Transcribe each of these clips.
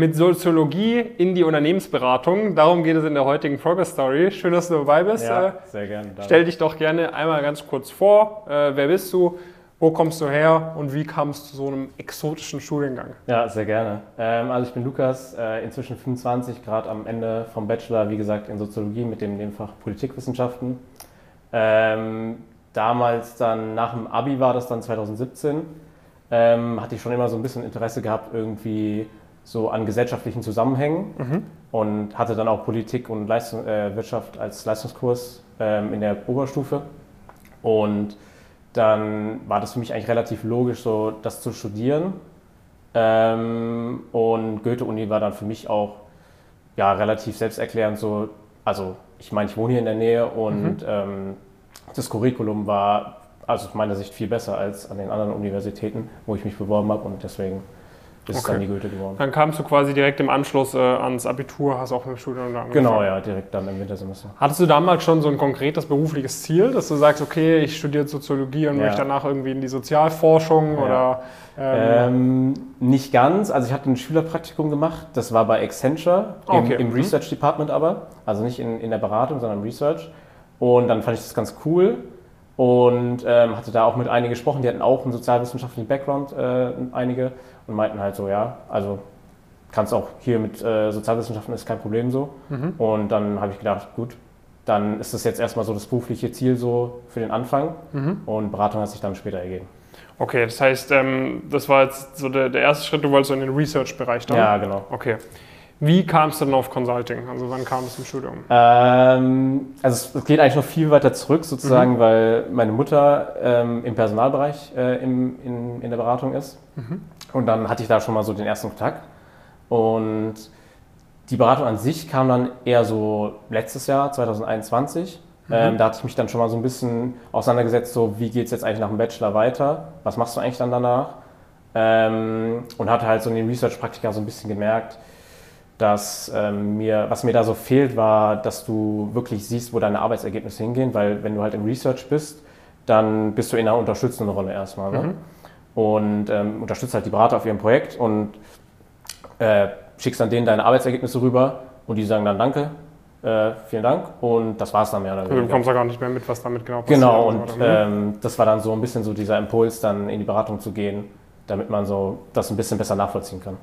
mit Soziologie in die Unternehmensberatung. Darum geht es in der heutigen Progress Story. Schön, dass du dabei bist. Ja, Äh, sehr gerne. Stell dich doch gerne einmal ganz kurz vor. Äh, wer bist du? Wo kommst du her? Und wie kam es zu so einem exotischen Studiengang? Ja, sehr gerne. Ähm, also ich bin Lukas, äh, inzwischen 25, gerade am Ende vom Bachelor, wie gesagt, in Soziologie mit dem Nebenfach Politikwissenschaften. Ähm, damals dann, nach dem Abi war das dann 2017, ähm, hatte ich schon immer so ein bisschen Interesse gehabt, irgendwie so an gesellschaftlichen Zusammenhängen und hatte dann auch Politik und Leistung, äh, Wirtschaft als Leistungskurs ähm, in der Oberstufe. Und dann war das für mich eigentlich relativ logisch, so das zu studieren. Ähm, und Goethe-Uni war dann für mich auch ja, relativ selbsterklärend so, also ich meine, ich wohne hier in der Nähe und ähm, das Curriculum war also aus meiner Sicht viel besser als an den anderen Universitäten, wo ich mich beworben habe und deswegen ist Okay. dann die Goethe geworden. Dann kamst du quasi direkt im Anschluss äh, ans Abitur, hast auch mit dem Studium angefangen. Genau, ja, direkt dann im Wintersemester. Hattest du damals schon so ein konkretes berufliches Ziel, dass du sagst, okay, ich studiere Soziologie und Ja. möchte danach irgendwie in die Sozialforschung Ja. oder ähm, Ähm, nicht ganz. Also ich hatte ein Schülerpraktikum gemacht. Das war bei Accenture im, Okay. im Mhm. Research Department aber. Also nicht in, in der Beratung, sondern im Research. Und dann fand ich das ganz cool und ähm, hatte da auch mit einigen gesprochen. Die hatten auch einen sozialwissenschaftlichen Background, äh, einige, und meinten halt so, ja, also kannst auch hier mit äh, Sozialwissenschaften ist kein Problem so. Mhm. Und dann habe ich gedacht, gut, dann ist das jetzt erstmal so das berufliche Ziel so für den Anfang. Mhm. Und Beratung hat sich dann später ergeben. Okay, das heißt, ähm, das war jetzt so der, der erste Schritt, du wolltest so in den Research-Bereich dann? Ja, genau. Okay. Wie kamst du denn auf Consulting? Also wann kam es im Studium? Ähm, also es- es geht eigentlich noch viel weiter zurück sozusagen, weil meine Mutter ähm, im Personalbereich äh, im, in, in der Beratung ist. Und dann hatte ich da schon mal so den ersten Kontakt. Und die Beratung an sich kam dann eher so letztes Jahr, 2021. Ähm, da hatte ich mich dann schon mal so ein bisschen auseinandergesetzt, so wie geht es jetzt eigentlich nach dem Bachelor weiter? Was machst du eigentlich dann danach? Ähm, und hatte halt so in den Research-Praktika so ein bisschen gemerkt, dass ähm, mir, was mir da so fehlt, war, dass du wirklich siehst, wo deine Arbeitsergebnisse hingehen, weil wenn du halt im Research bist, dann bist du in einer unterstützenden Rolle erstmal. Ne? Und ähm, unterstützt halt die Berater auf ihrem Projekt und äh, schickst dann denen deine Arbeitsergebnisse rüber und die sagen dann Danke, äh, vielen Dank und das war's dann mehr oder Also du weniger. bekommst ja gar nicht mehr mit, was damit genau passiert. Genau, und. Mhm. ähm, das war dann so ein bisschen so dieser Impuls, dann in die Beratung zu gehen, damit man so das ein bisschen besser nachvollziehen kann.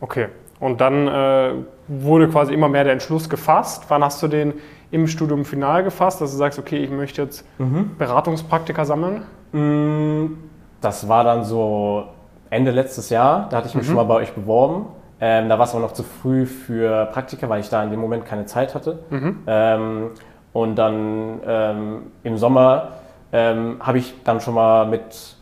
Okay. Und dann äh, wurde quasi immer mehr der Entschluss gefasst. Wann hast du den im Studium final gefasst, dass du sagst, okay, ich möchte jetzt Beratungspraktika sammeln? Mm, Das war dann so Ende letztes Jahr, da hatte ich mich schon mal bei euch beworben. Ähm, da war es aber noch zu früh für Praktika, weil ich da in dem Moment keine Zeit hatte. Ähm, und dann ähm, im Sommer ähm, habe ich dann schon mal mit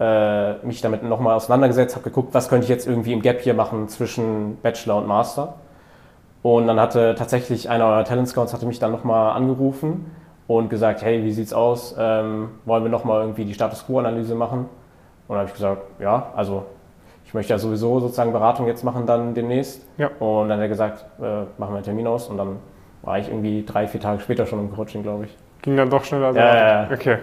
äh, mich damit nochmal auseinandergesetzt, habe geguckt, was könnte ich jetzt irgendwie im Gap hier machen zwischen Bachelor und Master. Und dann hatte tatsächlich einer eurer Talent Scouts hatte mich dann nochmal angerufen und gesagt, hey, wie sieht's aus? Ähm, wollen wir nochmal irgendwie die Status Quo-Analyse machen? Und dann habe ich gesagt, ja, also ich möchte ja sowieso sozusagen Beratung jetzt machen dann demnächst. Ja. Und dann hat er gesagt, äh, machen wir einen Termin aus. Und dann war ich irgendwie drei, vier Tage später schon im Coaching, glaube ich. Ging dann doch schneller. Ja, erwartet. ja, Okay.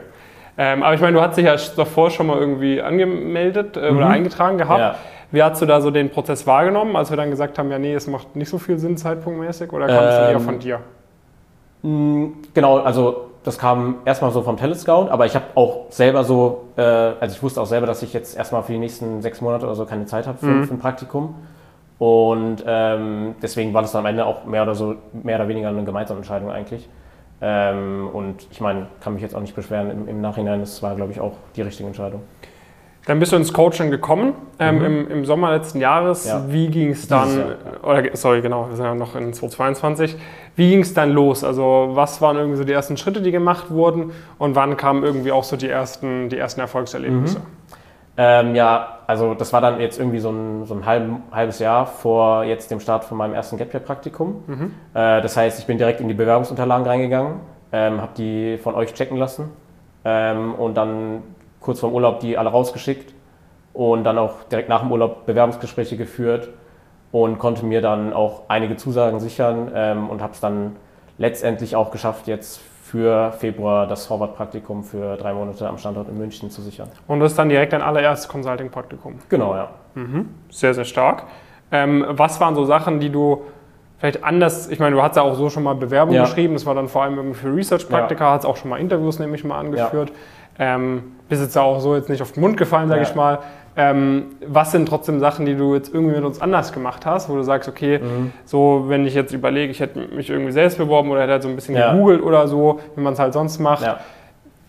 Ähm, aber ich meine, du hast dich ja davor schon mal irgendwie angemeldet äh, oder eingetragen gehabt. Ja. Wie hast du da so den Prozess wahrgenommen, als wir dann gesagt haben, ja, nee, es macht nicht so viel Sinn zeitpunktmäßig? Oder kam es eher Ähm, von dir? Mm, Genau, also das kam erstmal so vom Telescout, aber ich habe auch selber so, äh, also ich wusste auch selber, dass ich jetzt erstmal für die nächsten sechs Monate oder so keine Zeit habe für, für ein Praktikum. Und ähm, deswegen war das dann am Ende auch mehr oder so, mehr oder weniger eine gemeinsame Entscheidung eigentlich. Ähm, und ich meine, kann mich jetzt auch nicht beschweren im, im Nachhinein, das war, glaube ich, auch die richtige Entscheidung. Dann bist du ins Coaching gekommen ähm, im, im Sommer letzten Jahres. Mhm. Ja. Wie ging es dann, oder sorry, genau, wir sind ja noch in 2022. Wie ging es dann los? Also was waren irgendwie so die ersten Schritte, die gemacht wurden und wann kamen irgendwie auch so die ersten, die ersten Erfolgserlebnisse? Ähm, ja, also das war dann jetzt irgendwie so ein, so ein halb, halbes Jahr vor jetzt dem Start von meinem ersten Gap Year Praktikum. Äh, das heißt, ich bin direkt in die Bewerbungsunterlagen reingegangen, ähm, habe die von euch checken lassen ähm, und dann kurz vorm Urlaub die alle rausgeschickt und dann auch direkt nach dem Urlaub Bewerbungsgespräche geführt und konnte mir dann auch einige Zusagen sichern ähm, und habe es dann letztendlich auch geschafft, jetzt für Februar das Harvard-Praktikum für drei Monate am Standort in München zu sichern. Und das ist dann direkt dein allererstes Consulting-Praktikum. Genau, ja. Sehr, sehr stark. Ähm, was waren so Sachen, die du vielleicht anders, ich meine, du hast ja auch so schon mal Bewerbungen Ja. geschrieben, das war dann vor allem irgendwie für Research-Praktika, hast auch schon mal Interviews nämlich mal angeführt. Ähm, bist jetzt ja auch so jetzt nicht auf den Mund gefallen, sage Ja. ich mal. Ähm, was sind trotzdem Sachen, die du jetzt irgendwie mit uns anders gemacht hast, wo du sagst, okay, Mhm. so wenn ich jetzt überlege, ich hätte mich irgendwie selbst beworben oder hätte halt so ein bisschen Ja. gegoogelt oder so, wie man es halt sonst macht, Ja.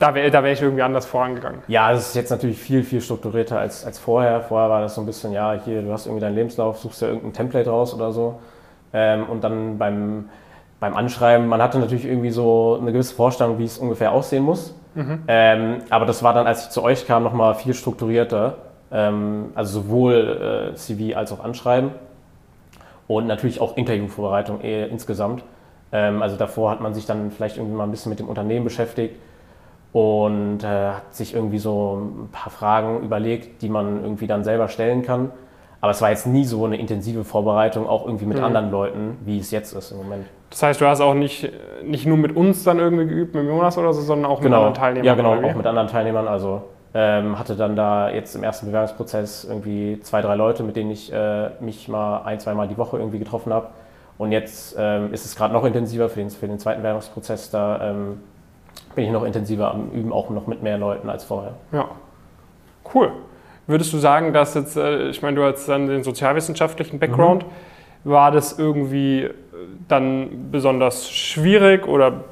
da wäre da wär ich irgendwie anders vorangegangen. Ja, es ist jetzt natürlich viel, viel strukturierter als, als vorher. Vorher war das so ein bisschen, ja, hier, du hast irgendwie deinen Lebenslauf, suchst dir irgendein Template raus oder so. Ähm, und dann beim, beim Anschreiben, man hatte natürlich irgendwie so eine gewisse Vorstellung, wie es ungefähr aussehen muss. Ähm, aber das war dann, als ich zu euch kam, nochmal viel strukturierter. Ähm, also sowohl äh, CV als auch Anschreiben. Und natürlich auch Interviewvorbereitung eh, insgesamt. Ähm, also davor hat man sich dann vielleicht irgendwie mal ein bisschen mit dem Unternehmen beschäftigt und äh, hat sich irgendwie so ein paar Fragen überlegt, die man irgendwie dann selber stellen kann. Aber es war jetzt nie so eine intensive Vorbereitung, auch irgendwie mit Mhm. anderen Leuten, wie es jetzt ist im Moment. Das heißt, du hast auch nicht, nicht nur mit uns dann irgendwie geübt, mit Jonas oder so, sondern auch mit Genau, anderen Teilnehmern. ja genau, auch mit anderen Teilnehmern. Also ähm, hatte dann da jetzt im ersten Bewerbungsprozess irgendwie zwei, drei Leute, mit denen ich äh, mich mal ein, zwei Mal die Woche irgendwie getroffen habe. Und jetzt ähm, ist es gerade noch intensiver für den, für den zweiten Bewerbungsprozess. Da ähm, bin ich noch intensiver am Üben, auch noch mit mehr Leuten als vorher. Ja. Cool. Würdest du sagen, dass jetzt, äh, ich meine, du hast dann den sozialwissenschaftlichen Background, Mhm. war das irgendwie äh, dann besonders schwierig oder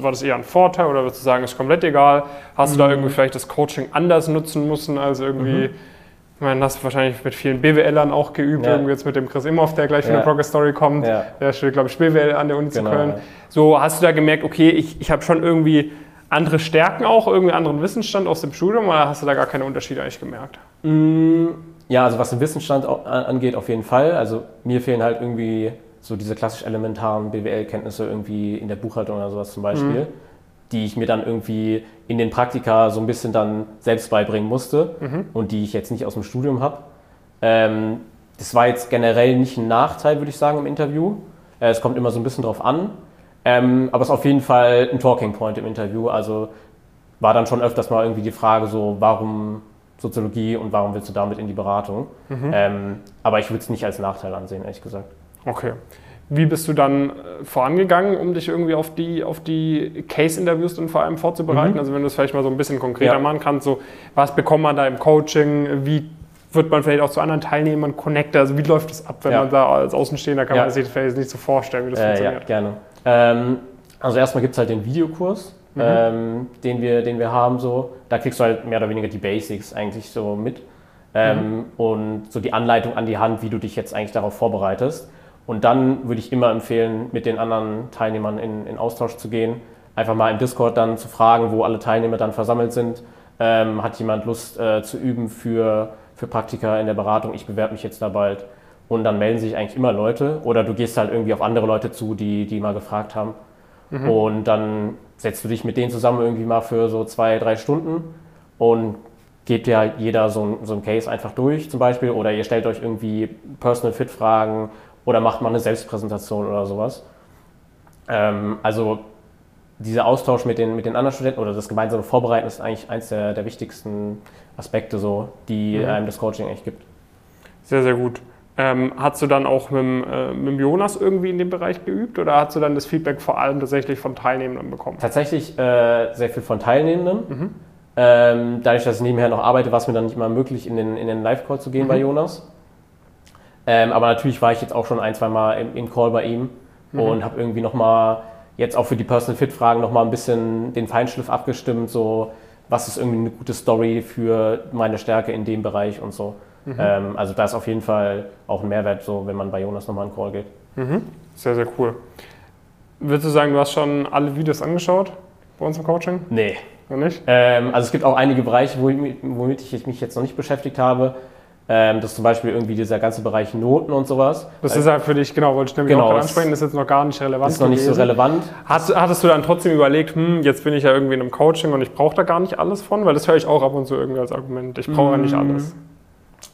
war das eher ein Vorteil oder würdest du sagen, ist komplett egal? Hast du da Mhm. irgendwie vielleicht das Coaching anders nutzen müssen als irgendwie, ich meine, hast du wahrscheinlich mit vielen BWLern auch geübt, Ja. irgendwie jetzt mit dem Chris Imhoff, der gleich für eine Ja. Progress Story kommt. Ja. Der studiert, glaube ich, BWL an der Uni Genau, zu Köln. So, hast du da gemerkt, okay, ich, ich habe schon irgendwie andere Stärken auch, irgendwie anderen Wissensstand aus dem Studium oder hast du da gar keine Unterschiede eigentlich gemerkt? Mm, Ja, also was den Wissensstand angeht, auf jeden Fall. Also mir fehlen halt irgendwie so diese klassisch elementaren BWL-Kenntnisse irgendwie in der Buchhaltung oder sowas zum Beispiel, die ich mir dann irgendwie in den Praktika so ein bisschen dann selbst beibringen musste und die ich jetzt nicht aus dem Studium habe. Ähm, das war jetzt generell nicht ein Nachteil, würde ich sagen, im Interview. Äh, es kommt immer so ein bisschen drauf an. Ähm, aber es ist auf jeden Fall ein Talking Point im Interview. Also war dann schon öfters mal irgendwie die Frage so, warum Soziologie und warum willst du damit in die Beratung? Ähm, aber ich würde es nicht als Nachteil ansehen, ehrlich gesagt. Okay. Wie bist du dann äh, vorangegangen, um dich irgendwie auf die, auf die Case-Interviews dann vor allem vorzubereiten? Also wenn du es vielleicht mal so ein bisschen konkreter Ja. machen kannst, so was bekommt man da im Coaching, wie wird man vielleicht auch zu anderen Teilnehmern connected, also wie läuft das ab, wenn Ja. man da als Außenstehender kann Ja. man sich das vielleicht nicht so vorstellen, wie das Äh, ja, funktioniert. gerne. Ähm, also erstmal gibt es halt den Videokurs, Mhm. ähm, den, wir, den wir haben. So. Da kriegst du halt mehr oder weniger die Basics eigentlich so mit. Ähm, Mhm. Und so die Anleitung an die Hand, wie du dich jetzt eigentlich darauf vorbereitest. Und dann würde ich immer empfehlen, mit den anderen Teilnehmern in, in Austausch zu gehen. Einfach mal im Discord dann zu fragen, wo alle Teilnehmer dann versammelt sind. Ähm, hat jemand Lust äh, zu üben für, für Praktika in der Beratung? Ich bewerbe mich jetzt da bald. Und dann melden sich eigentlich immer Leute. Oder du gehst halt irgendwie auf andere Leute zu, die, die mal gefragt haben. Und dann setzt du dich mit denen zusammen irgendwie mal für so zwei, drei Stunden und geht ja jeder so ein, so ein Case einfach durch zum Beispiel. Oder ihr stellt euch irgendwie Personal Fit Fragen oder macht mal eine Selbstpräsentation oder sowas. Ähm, also dieser Austausch mit den, mit den anderen Studenten oder das gemeinsame Vorbereiten ist eigentlich eins der, der wichtigsten Aspekte, so, die Mhm. einem das Coaching eigentlich gibt. Sehr, sehr gut. Ähm, hast du dann auch mit, dem, äh, mit dem Jonas irgendwie in dem Bereich geübt oder hast du dann das Feedback vor allem tatsächlich von Teilnehmern bekommen? Tatsächlich äh, sehr viel von Teilnehmenden. Ähm, dadurch, dass ich nebenher noch arbeite, war es mir dann nicht mal möglich, in den, in den Live-Call zu gehen bei Jonas. Ähm, aber natürlich war ich jetzt auch schon ein, zwei Mal im, im Call bei ihm und habe irgendwie nochmal, jetzt auch für die Personal Fit-Fragen, nochmal ein bisschen den Feinschliff abgestimmt, so was ist irgendwie eine gute Story für meine Stärke in dem Bereich und so. Ähm, also da ist auf jeden Fall auch ein Mehrwert, so wenn man bei Jonas nochmal in den Call geht. Sehr, sehr cool. Würdest du sagen, du hast schon alle Videos angeschaut bei uns im Coaching? Nee, Noch nicht? Ähm, also es gibt auch einige Bereiche, wo ich, mi- womit ich mich jetzt noch nicht beschäftigt habe. Ähm, das ist zum Beispiel irgendwie dieser ganze Bereich Noten und sowas. Das ist halt für dich, genau, wollte ich nämlich Genau, auch ansprechen, das ist jetzt noch gar nicht relevant. Ist noch nicht so gewesen. relevant. Hast, hattest du dann trotzdem überlegt, hm, jetzt bin ich ja irgendwie in einem Coaching und ich brauche da gar nicht alles von? Weil das höre ich auch ab und zu irgendwie als Argument. Ich brauche ja nicht Mm. alles.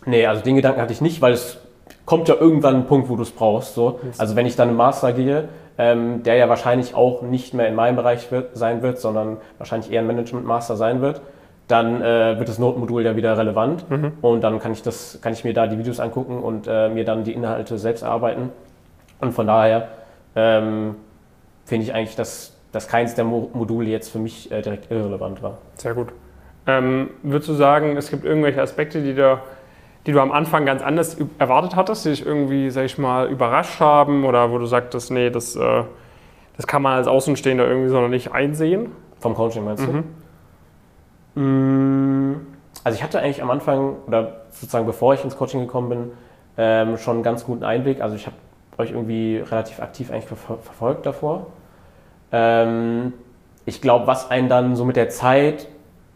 Nee, also den Gedanken hatte ich nicht, weil es kommt ja irgendwann ein Punkt, wo du es brauchst. So. Also wenn ich dann im Master gehe, ähm, der ja wahrscheinlich auch nicht mehr in meinem Bereich wird, sein wird, sondern wahrscheinlich eher ein Management-Master sein wird, dann äh, wird das Notenmodul ja wieder relevant mhm. und dann kann ich, das, kann ich mir da die Videos angucken und äh, mir dann die Inhalte selbst erarbeiten. Und von daher ähm, finde ich eigentlich, dass, dass keins der Mo Module jetzt für mich äh, direkt irrelevant war. Sehr gut. Ähm, würdest du sagen, es gibt irgendwelche Aspekte, die, da, die du am Anfang ganz anders erwartet hattest, die dich irgendwie, sag ich mal, überrascht haben oder wo du sagtest, nee, das, äh, das kann man als Außenstehender irgendwie so noch nicht einsehen? Vom Coaching meinst du? Mhm. Mm, also ich hatte eigentlich am Anfang, oder sozusagen bevor ich ins Coaching gekommen bin, ähm, schon einen ganz guten Einblick. Also ich habe euch irgendwie relativ aktiv eigentlich verfolgt davor. Ähm, ich glaube, was einen dann so mit der Zeit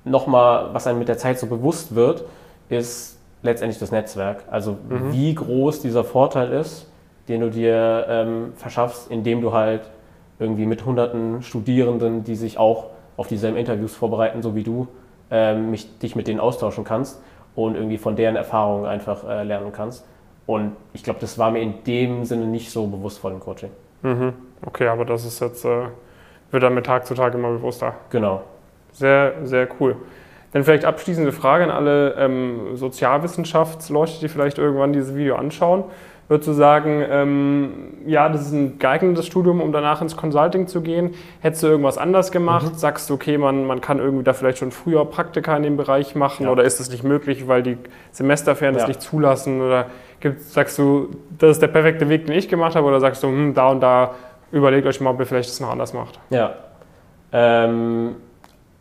nochmal, was einem mit der Zeit so bewusst wird, ist letztendlich das Netzwerk. Also mhm. wie groß dieser Vorteil ist, den du dir ähm, verschaffst, indem du halt irgendwie mit hunderten Studierenden, die sich auch auf dieselben Interviews vorbereiten, so wie du, ähm, mich, dich mit denen austauschen kannst und irgendwie von deren Erfahrungen einfach äh, lernen kannst. Und ich glaube, das war mir in dem Sinne nicht so bewusst vor dem Coaching. Mhm. Okay, aber das ist jetzt, äh, wird dann mit Tag zu Tag immer bewusster. Genau. Sehr, sehr cool. Dann vielleicht abschließende Frage an alle ähm, Sozialwissenschaftsleute, die vielleicht irgendwann dieses Video anschauen. Würdest du sagen, ähm, ja, das ist ein geeignetes Studium, um danach ins Consulting zu gehen? Hättest du irgendwas anders gemacht? Mhm. Sagst du, okay, man, man kann irgendwie da vielleicht schon früher Praktika in dem Bereich machen ja. oder ist das nicht möglich, weil die Semesterferien ja. das nicht zulassen? Oder gibt, sagst du, das ist der perfekte Weg, den ich gemacht habe? Oder sagst du, hm, da und da überlegt euch mal, ob ihr vielleicht das noch anders macht? Ja. Ähm,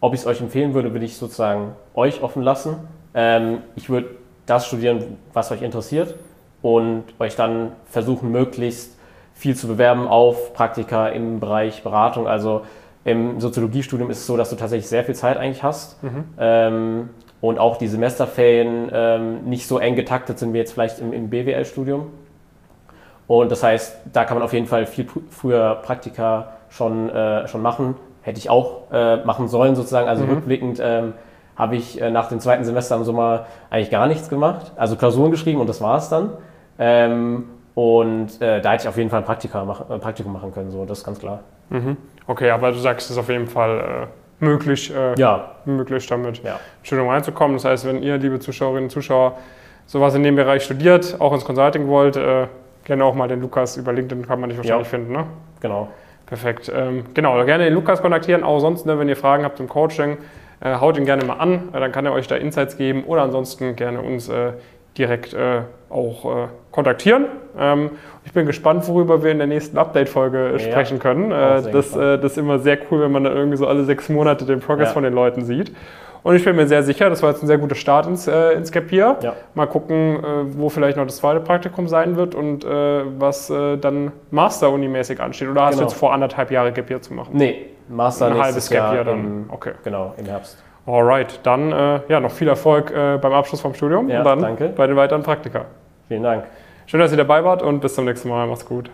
ob ich es euch empfehlen würde, würde ich sozusagen euch offen lassen. Ähm, ich würde das studieren, was euch interessiert und euch dann versuchen, möglichst viel zu bewerben auf Praktika im Bereich Beratung. Also im Soziologiestudium ist es so, dass du tatsächlich sehr viel Zeit eigentlich hast mhm. ähm, und auch die Semesterferien ähm, nicht so eng getaktet sind wie jetzt vielleicht im, im BWL-Studium. Und das heißt, da kann man auf jeden Fall viel früher Praktika schon, äh, schon machen. Hätte ich auch äh, machen sollen sozusagen. Also mhm. rückblickend ähm, habe ich äh, nach dem zweiten Semester im Sommer eigentlich gar nichts gemacht. Also Klausuren geschrieben und das war es dann. Ähm, und äh, da hätte ich auf jeden Fall ein Praktika mach, äh, Praktikum machen können, so, das ist ganz klar. Mhm. Okay, aber du sagst, es ist auf jeden Fall äh, möglich, äh, ja. möglich damit ja. Studium reinzukommen. Das heißt, wenn ihr, liebe Zuschauerinnen und Zuschauer, sowas in dem Bereich studiert, auch ins Consulting wollt, gerne auch mal den Lukas über LinkedIn kann man dich wahrscheinlich ja. finden, ne? Genau. Perfekt. Ähm, genau, gerne den Lukas kontaktieren. Auch sonst, ne, wenn ihr Fragen habt zum Coaching, äh, haut ihn gerne mal an, dann kann er euch da Insights geben oder ansonsten gerne uns direkt äh, auch äh, kontaktieren. Ähm, ich bin gespannt, worüber wir in der nächsten Update-Folge ja, sprechen können. Äh, das, äh, das ist immer sehr cool, wenn man da irgendwie so alle sechs Monate den Progress ja. von den Leuten sieht. Und ich bin mir sehr sicher, das war jetzt ein sehr guter Start ins, äh, ins Capier. Ja. Mal gucken, äh, wo vielleicht noch das zweite Praktikum sein wird und äh, was äh, dann Master-Uni-mäßig ansteht. Oder hast genau. du jetzt vor anderthalb Jahren Capier zu machen? Nee, Master ein halbes Capier dann. Im, okay. Genau, im Herbst. Alright, dann äh, ja, noch viel Erfolg äh, beim Abschluss vom Studium ja, und dann danke. bei den weiteren Praktika. Vielen Dank. Schön, dass ihr dabei wart und bis zum nächsten Mal. Macht's gut.